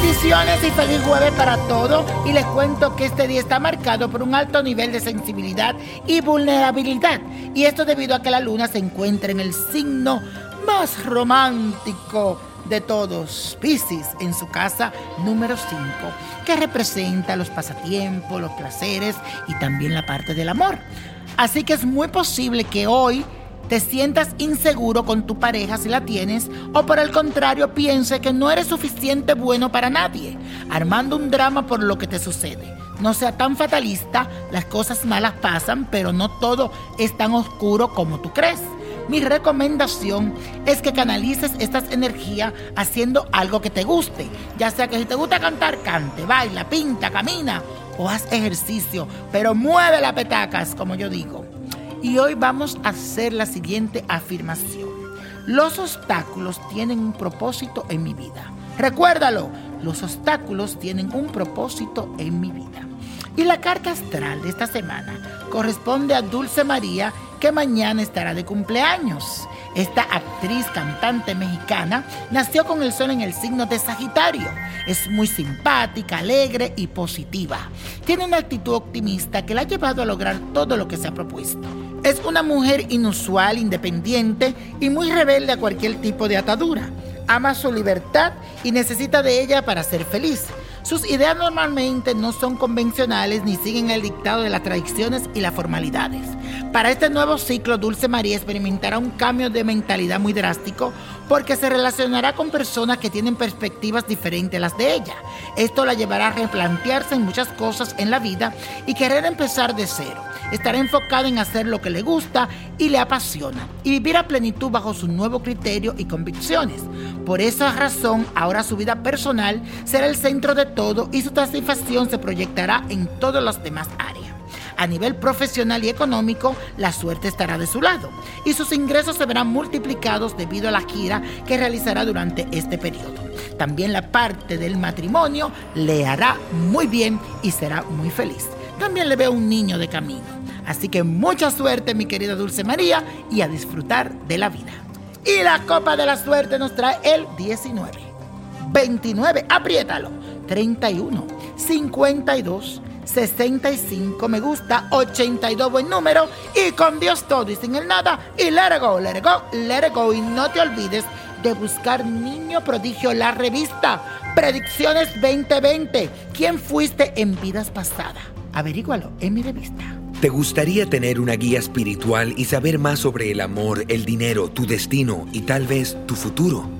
Bendiciones y feliz jueves para todos. Y les cuento que este día está marcado por un alto nivel de sensibilidad y vulnerabilidad. Y esto debido a que la luna se encuentra en el signo más romántico de todos, Pisces, en su casa número 5, que representa los pasatiempos, los placeres y también la parte del amor. Así que es muy posible que hoy te sientas inseguro con tu pareja si la tienes o por el contrario piense que no eres suficiente bueno para nadie, armando un drama por lo que te sucede. No sea tan fatalista, las cosas malas pasan, pero no todo es tan oscuro como tú crees. Mi recomendación es que canalices estas energías haciendo algo que te guste, ya sea que si te gusta cantar, cante, baila, pinta, camina o haz ejercicio, pero mueve las petacas, como yo digo. Y hoy vamos a hacer la siguiente afirmación. Los obstáculos tienen un propósito en mi vida. Recuérdalo, los obstáculos tienen un propósito en mi vida. Y la carta astral de esta semana corresponde a Dulce María, que mañana estará de cumpleaños. Esta actriz cantante mexicana nació con el sol en el signo de Sagitario. Es muy simpática, alegre y positiva. Tiene una actitud optimista que la ha llevado a lograr todo lo que se ha propuesto. Es una mujer inusual, independiente y muy rebelde a cualquier tipo de atadura. Ama su libertad y necesita de ella para ser feliz. Sus ideas normalmente no son convencionales ni siguen el dictado de las tradiciones y las formalidades. Para este nuevo ciclo, Dulce María experimentará un cambio de mentalidad muy drástico porque se relacionará con personas que tienen perspectivas diferentes a las de ella. Esto la llevará a replantearse en muchas cosas en la vida y querer empezar de cero. Estará enfocada en hacer lo que le gusta y le apasiona y vivir a plenitud bajo su nuevo criterio y convicciones. Por esa razón, ahora su vida personal será el centro de todo y su satisfacción se proyectará en todas las demás áreas. A nivel profesional y económico, la suerte estará de su lado y sus ingresos se verán multiplicados debido a la gira que realizará durante este periodo. También la parte del matrimonio le hará muy bien y será muy feliz. También le veo un niño de camino. Así que mucha suerte, mi querida Dulce María, y a disfrutar de la vida. Y la copa de la suerte nos trae el 19, 29, apriétalo, 31, 52, 65 me gusta, 82 buen número y con Dios todo y sin el nada y let it go, let it go, let it go y no te olvides de buscar Niño Prodigio, la revista Predicciones 2020. ¿Quién fuiste en vidas pasadas? Averígualo en mi revista. ¿Te gustaría tener una guía espiritual y saber más sobre el amor, el dinero, tu destino y tal vez tu futuro?